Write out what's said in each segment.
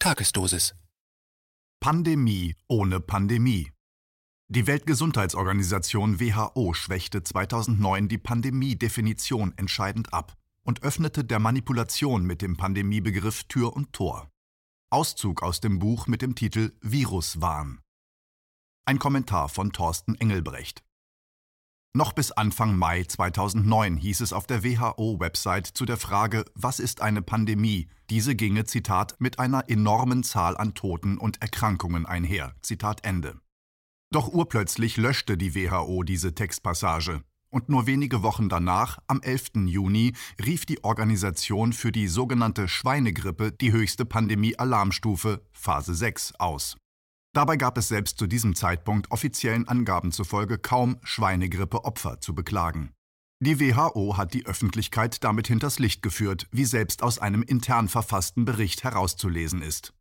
Tagesdosis. Pandemie ohne Pandemie. Die Weltgesundheitsorganisation WHO schwächte 2009 die Pandemie-Definition entscheidend ab und öffnete der Manipulation mit dem Pandemiebegriff Tür und Tor. Auszug aus dem Buch mit dem Titel Viruswahn. Ein Kommentar von Thorsten Engelbrecht. Noch bis Anfang Mai 2009 hieß es auf der WHO-Website zu der Frage, was ist eine Pandemie? Diese ginge, Zitat, mit einer enormen Zahl an Toten und Erkrankungen einher. Zitat Ende. Doch urplötzlich löschte die WHO diese Textpassage. Und nur wenige Wochen danach, am 11. Juni, rief die Organisation für die sogenannte Schweinegrippe die höchste Pandemie-Alarmstufe, Phase 6, aus. Dabei gab es selbst zu diesem Zeitpunkt offiziellen Angaben zufolge kaum Schweinegrippe-Opfer zu beklagen. Die WHO hat die Öffentlichkeit damit hinters Licht geführt, wie selbst aus einem intern verfassten Bericht herauszulesen ist.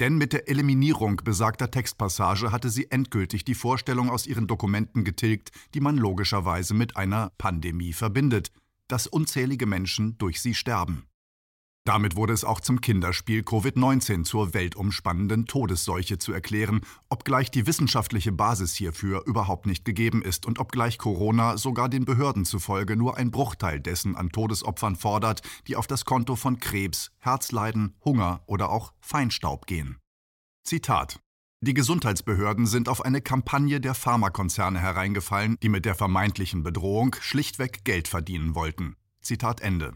Denn mit der Eliminierung besagter Textpassage hatte sie endgültig die Vorstellung aus ihren Dokumenten getilgt, die man logischerweise mit einer Pandemie verbindet, dass unzählige Menschen durch sie sterben. Damit wurde es auch zum Kinderspiel Covid-19 zur weltumspannenden Todesseuche zu erklären, obgleich die wissenschaftliche Basis hierfür überhaupt nicht gegeben ist und obgleich Corona sogar den Behörden zufolge nur ein Bruchteil dessen an Todesopfern fordert, die auf das Konto von Krebs, Herzleiden, Hunger oder auch Feinstaub gehen. Zitat die Gesundheitsbehörden sind auf eine Kampagne der Pharmakonzerne hereingefallen, die mit der vermeintlichen Bedrohung schlichtweg Geld verdienen wollten. Zitat Ende.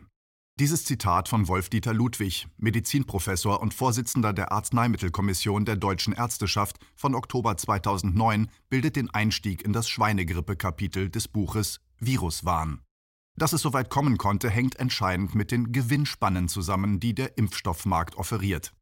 Dieses Zitat von Wolf-Dieter Ludwig, Medizinprofessor und Vorsitzender der Arzneimittelkommission der Deutschen Ärzteschaft von Oktober 2009, bildet den Einstieg in das Schweinegrippe-Kapitel des Buches Viruswahn. Dass es soweit kommen konnte, hängt entscheidend mit den Gewinnspannen zusammen, die der Impfstoffmarkt offeriert.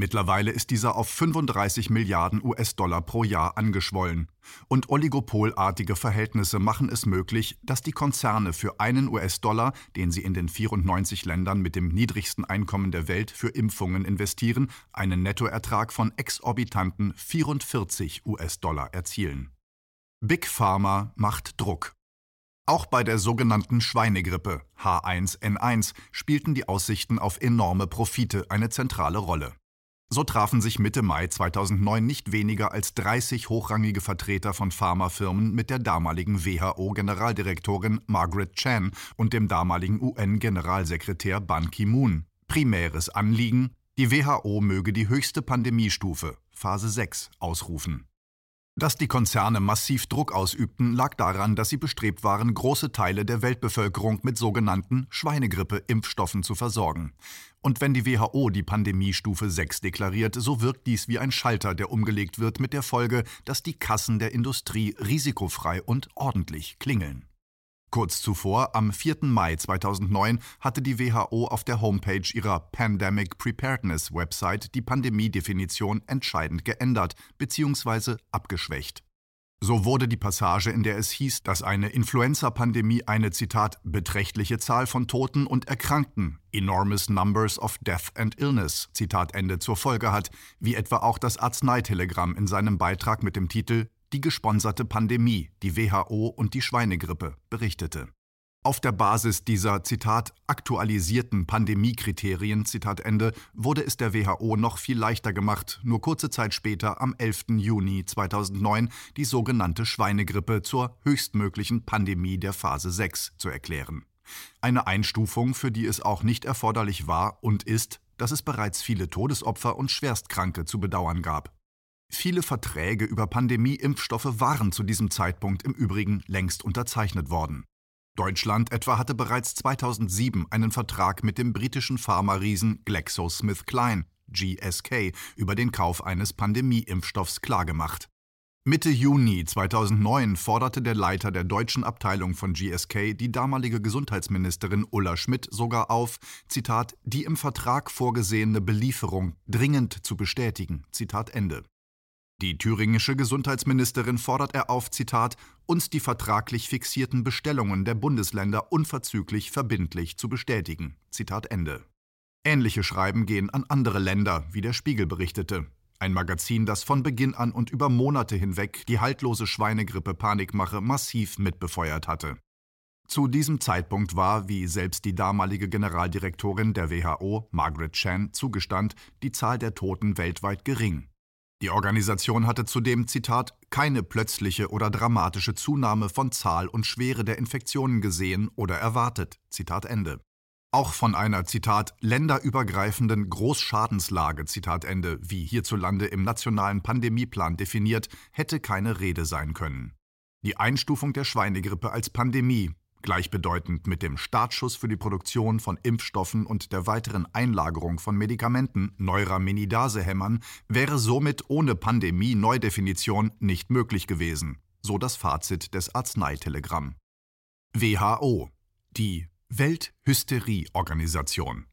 Mittlerweile ist dieser auf 35 Milliarden US-Dollar pro Jahr angeschwollen. Und oligopolartige Verhältnisse machen es möglich, dass die Konzerne für einen US-Dollar, den sie in den 94 Ländern mit dem niedrigsten Einkommen der Welt für Impfungen investieren, einen Nettoertrag von exorbitanten 44 US-Dollar erzielen. Big Pharma macht Druck. Auch bei der sogenannten Schweinegrippe H1N1 spielten die Aussichten auf enorme Profite eine zentrale Rolle. So trafen sich Mitte Mai 2009 nicht weniger als 30 hochrangige Vertreter von Pharmafirmen mit der damaligen WHO-Generaldirektorin Margaret Chan und dem damaligen UN-Generalsekretär Ban Ki-moon. Primäres Anliegen, die WHO möge die höchste Pandemiestufe, Phase 6, ausrufen. Dass die Konzerne massiv Druck ausübten, lag daran, dass sie bestrebt waren, große Teile der Weltbevölkerung mit sogenannten Schweinegrippe-Impfstoffen zu versorgen. Und wenn die WHO die Pandemiestufe 6 deklariert, so wirkt dies wie ein Schalter, der umgelegt wird, mit der Folge, dass die Kassen der Industrie risikofrei und ordentlich klingeln. Kurz zuvor, am 4. Mai 2009, hatte die WHO auf der Homepage ihrer Pandemic Preparedness Website die Pandemiedefinition entscheidend geändert bzw. abgeschwächt. So wurde die Passage, in der es hieß, dass eine Influenza-Pandemie eine Zitat beträchtliche Zahl von Toten und Erkrankten, enormous numbers of death and illness, Zitat Ende zur Folge hat, wie etwa auch das Arzneitelegramm in seinem Beitrag mit dem Titel Die gesponserte Pandemie, die WHO und die Schweinegrippe berichtete. Auf der Basis dieser Zitat aktualisierten Pandemiekriterien Zitat Ende wurde es der WHO noch viel leichter gemacht, nur kurze Zeit später am 11. Juni 2009 die sogenannte Schweinegrippe zur höchstmöglichen Pandemie der Phase 6 zu erklären. Eine Einstufung, für die es auch nicht erforderlich war und ist, dass es bereits viele Todesopfer und Schwerstkranke zu bedauern gab. Viele Verträge über Pandemieimpfstoffe waren zu diesem Zeitpunkt im Übrigen längst unterzeichnet worden. Deutschland etwa hatte bereits 2007 einen Vertrag mit dem britischen Pharma-Riesen GlaxoSmithKline GSK über den Kauf eines Pandemieimpfstoffs klargemacht. Mitte Juni 2009 forderte der Leiter der deutschen Abteilung von GSK die damalige Gesundheitsministerin Ulla Schmidt sogar auf, Zitat, die im Vertrag vorgesehene Belieferung dringend zu bestätigen. Zitat Ende. Die thüringische Gesundheitsministerin fordert er auf, Zitat, uns die vertraglich fixierten Bestellungen der Bundesländer unverzüglich verbindlich zu bestätigen. Zitat Ende. Ähnliche Schreiben gehen an andere Länder, wie der Spiegel berichtete. Ein Magazin, das von Beginn an und über Monate hinweg die haltlose Schweinegrippe Panikmache massiv mitbefeuert hatte. Zu diesem Zeitpunkt war, wie selbst die damalige Generaldirektorin der WHO, Margaret Chan, zugestand, die Zahl der Toten weltweit gering. Die Organisation hatte zudem, Zitat, keine plötzliche oder dramatische Zunahme von Zahl und Schwere der Infektionen gesehen oder erwartet. Zitat Ende. Auch von einer, Zitat, länderübergreifenden Großschadenslage, Zitat Ende, wie hierzulande im nationalen Pandemieplan definiert, hätte keine Rede sein können. Die Einstufung der Schweinegrippe als Pandemie, gleichbedeutend mit dem Startschuss für die Produktion von Impfstoffen und der weiteren Einlagerung von Medikamenten, Neuraminidase-Hämmern, wäre somit ohne Pandemie-Neudefinition nicht möglich gewesen, so das Fazit des Arzneitelegramm. WHO die Welthysterieorganisation.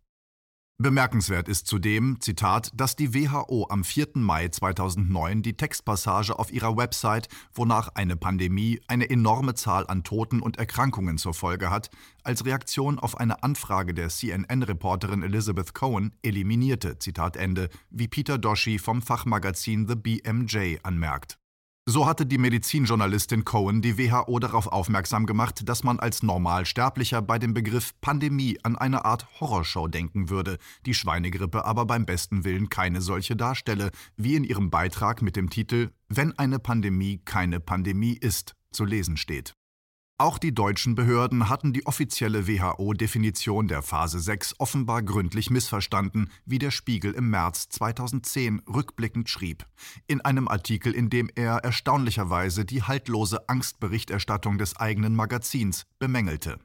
Bemerkenswert ist zudem, Zitat, dass die WHO am 4. Mai 2009 die Textpassage auf ihrer Website, wonach eine Pandemie eine enorme Zahl an Toten und Erkrankungen zur Folge hat, als Reaktion auf eine Anfrage der CNN-Reporterin Elizabeth Cohen eliminierte, Zitat Ende, wie Peter Doshi vom Fachmagazin The BMJ anmerkt. So hatte die Medizinjournalistin Cohen die WHO darauf aufmerksam gemacht, dass man als Normalsterblicher bei dem Begriff Pandemie an eine Art Horrorshow denken würde, die Schweinegrippe aber beim besten Willen keine solche darstelle, wie in ihrem Beitrag mit dem Titel Wenn eine Pandemie keine Pandemie ist zu lesen steht. Auch die deutschen Behörden hatten die offizielle WHO-Definition der Phase 6 offenbar gründlich missverstanden, wie der Spiegel im März 2010 rückblickend schrieb, in einem Artikel, in dem er erstaunlicherweise die haltlose Angstberichterstattung des eigenen Magazins bemängelte.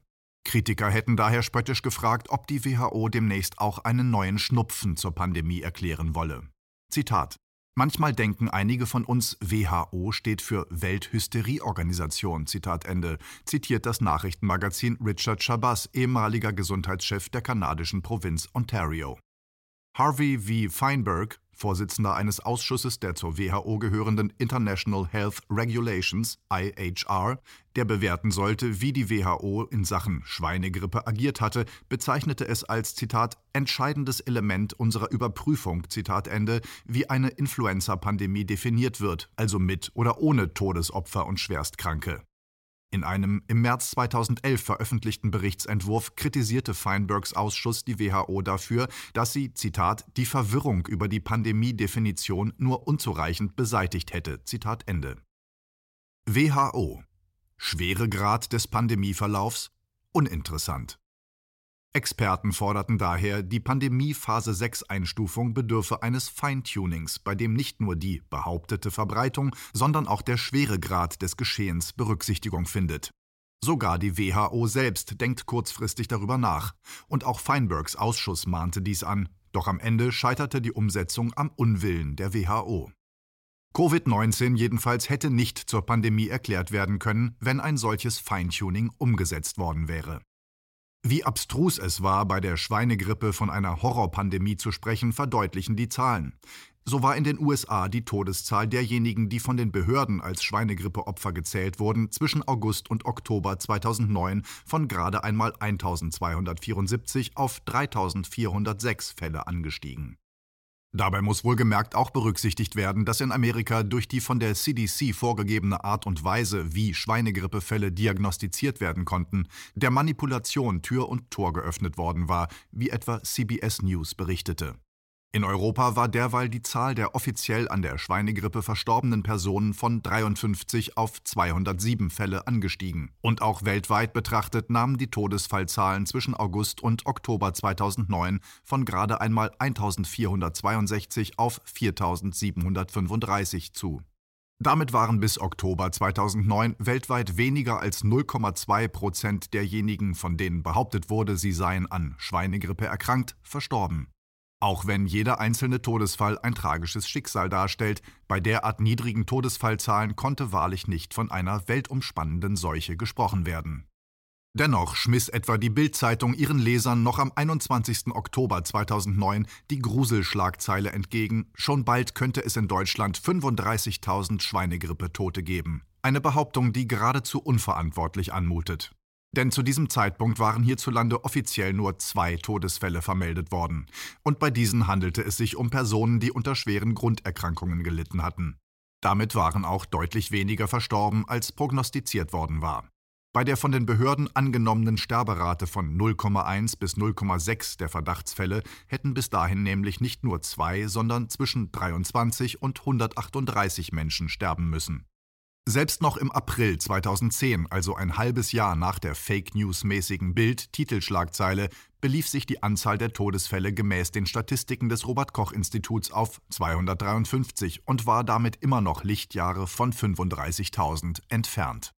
Kritiker hätten daher spöttisch gefragt, ob die WHO demnächst auch einen neuen Schnupfen zur Pandemie erklären wolle. Zitat Manchmal denken einige von uns, WHO steht für Welthysterieorganisation, Zitat Ende, zitiert das Nachrichtenmagazin Richard Chabas, ehemaliger Gesundheitschef der kanadischen Provinz Ontario. Harvey V. Feinberg, Vorsitzender eines Ausschusses der zur WHO gehörenden International Health Regulations IHR, der bewerten sollte, wie die WHO in Sachen Schweinegrippe agiert hatte, bezeichnete es als Zitat entscheidendes Element unserer Überprüfung, Zitat Ende, wie eine Influenza-Pandemie definiert wird, also mit oder ohne Todesopfer und Schwerstkranke. In einem im März 2011 veröffentlichten Berichtsentwurf kritisierte Feinbergs Ausschuss die WHO dafür, dass sie, Zitat, die Verwirrung über die Pandemiedefinition nur unzureichend beseitigt hätte. Zitat Ende. WHO Schweregrad des Pandemieverlaufs uninteressant. Experten forderten daher, die Pandemie-Phase-6-Einstufung bedürfe eines Feintunings, bei dem nicht nur die behauptete Verbreitung, sondern auch der Schweregrad des Geschehens Berücksichtigung findet. Sogar die WHO selbst denkt kurzfristig darüber nach. Und auch Feinbergs Ausschuss mahnte dies an. Doch am Ende scheiterte die Umsetzung am Unwillen der WHO. Covid-19 jedenfalls hätte nicht zur Pandemie erklärt werden können, wenn ein solches Feintuning umgesetzt worden wäre. Wie abstrus es war, bei der Schweinegrippe von einer Horrorpandemie zu sprechen, verdeutlichen die Zahlen. So war in den USA die Todeszahl derjenigen, die von den Behörden als Schweinegrippeopfer gezählt wurden, zwischen August und Oktober 2009 von gerade einmal 1274 auf 3406 Fälle angestiegen. Dabei muss wohlgemerkt auch berücksichtigt werden, dass in Amerika durch die von der CDC vorgegebene Art und Weise, wie Schweinegrippefälle diagnostiziert werden konnten, der Manipulation Tür und Tor geöffnet worden war, wie etwa CBS News berichtete. In Europa war derweil die Zahl der offiziell an der Schweinegrippe verstorbenen Personen von 53 auf 207 Fälle angestiegen. Und auch weltweit betrachtet nahmen die Todesfallzahlen zwischen August und Oktober 2009 von gerade einmal 1462 auf 4735 zu. Damit waren bis Oktober 2009 weltweit weniger als 0,2 Prozent derjenigen, von denen behauptet wurde, sie seien an Schweinegrippe erkrankt, verstorben. Auch wenn jeder einzelne Todesfall ein tragisches Schicksal darstellt, bei derart niedrigen Todesfallzahlen konnte wahrlich nicht von einer weltumspannenden Seuche gesprochen werden. Dennoch schmiss etwa die Bild-Zeitung ihren Lesern noch am 21. Oktober 2009 die Gruselschlagzeile entgegen: Schon bald könnte es in Deutschland 35.000 Schweinegrippe-Tote geben. Eine Behauptung, die geradezu unverantwortlich anmutet. Denn zu diesem Zeitpunkt waren hierzulande offiziell nur zwei Todesfälle vermeldet worden. Und bei diesen handelte es sich um Personen, die unter schweren Grunderkrankungen gelitten hatten. Damit waren auch deutlich weniger verstorben, als prognostiziert worden war. Bei der von den Behörden angenommenen Sterberate von 0,1 bis 0,6 der Verdachtsfälle hätten bis dahin nämlich nicht nur zwei, sondern zwischen 23 und 138 Menschen sterben müssen. Selbst noch im April 2010, also ein halbes Jahr nach der Fake News-mäßigen Bild-Titelschlagzeile, belief sich die Anzahl der Todesfälle gemäß den Statistiken des Robert Koch Instituts auf 253 und war damit immer noch Lichtjahre von 35.000 entfernt.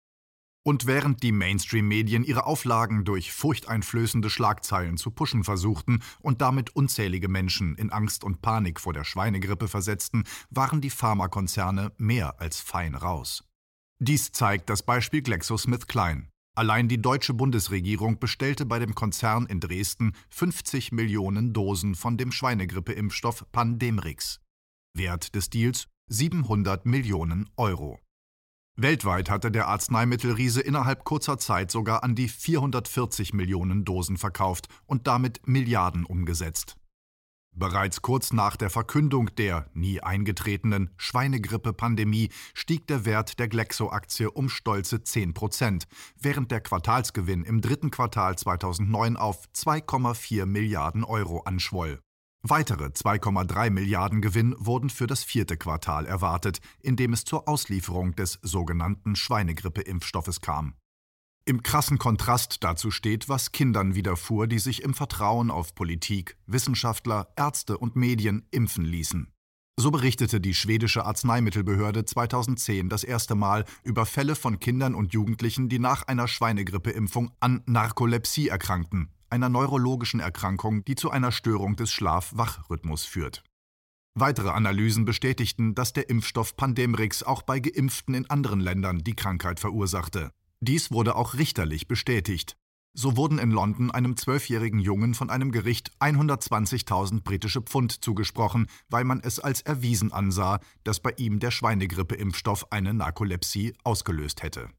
Und während die Mainstream-Medien ihre Auflagen durch furchteinflößende Schlagzeilen zu pushen versuchten und damit unzählige Menschen in Angst und Panik vor der Schweinegrippe versetzten, waren die Pharmakonzerne mehr als fein raus. Dies zeigt das Beispiel GlaxoSmithKline. Allein die deutsche Bundesregierung bestellte bei dem Konzern in Dresden 50 Millionen Dosen von dem Schweinegrippeimpfstoff Pandemrix. Wert des Deals 700 Millionen Euro. Weltweit hatte der Arzneimittelriese innerhalb kurzer Zeit sogar an die 440 Millionen Dosen verkauft und damit Milliarden umgesetzt. Bereits kurz nach der Verkündung der nie eingetretenen Schweinegrippe-Pandemie stieg der Wert der Glaxo-Aktie um stolze 10 Prozent, während der Quartalsgewinn im dritten Quartal 2009 auf 2,4 Milliarden Euro anschwoll. Weitere 2,3 Milliarden Gewinn wurden für das vierte Quartal erwartet, in dem es zur Auslieferung des sogenannten Schweinegrippe-Impfstoffes kam. Im krassen Kontrast dazu steht, was Kindern widerfuhr, die sich im Vertrauen auf Politik, Wissenschaftler, Ärzte und Medien impfen ließen. So berichtete die schwedische Arzneimittelbehörde 2010 das erste Mal über Fälle von Kindern und Jugendlichen, die nach einer Schweinegrippeimpfung an Narkolepsie erkrankten, einer neurologischen Erkrankung, die zu einer Störung des Schlaf-Wach-Rhythmus führt. Weitere Analysen bestätigten, dass der Impfstoff Pandemrix auch bei Geimpften in anderen Ländern die Krankheit verursachte. Dies wurde auch richterlich bestätigt. So wurden in London einem zwölfjährigen Jungen von einem Gericht 120.000 britische Pfund zugesprochen, weil man es als erwiesen ansah, dass bei ihm der Schweinegrippeimpfstoff eine Narkolepsie ausgelöst hätte.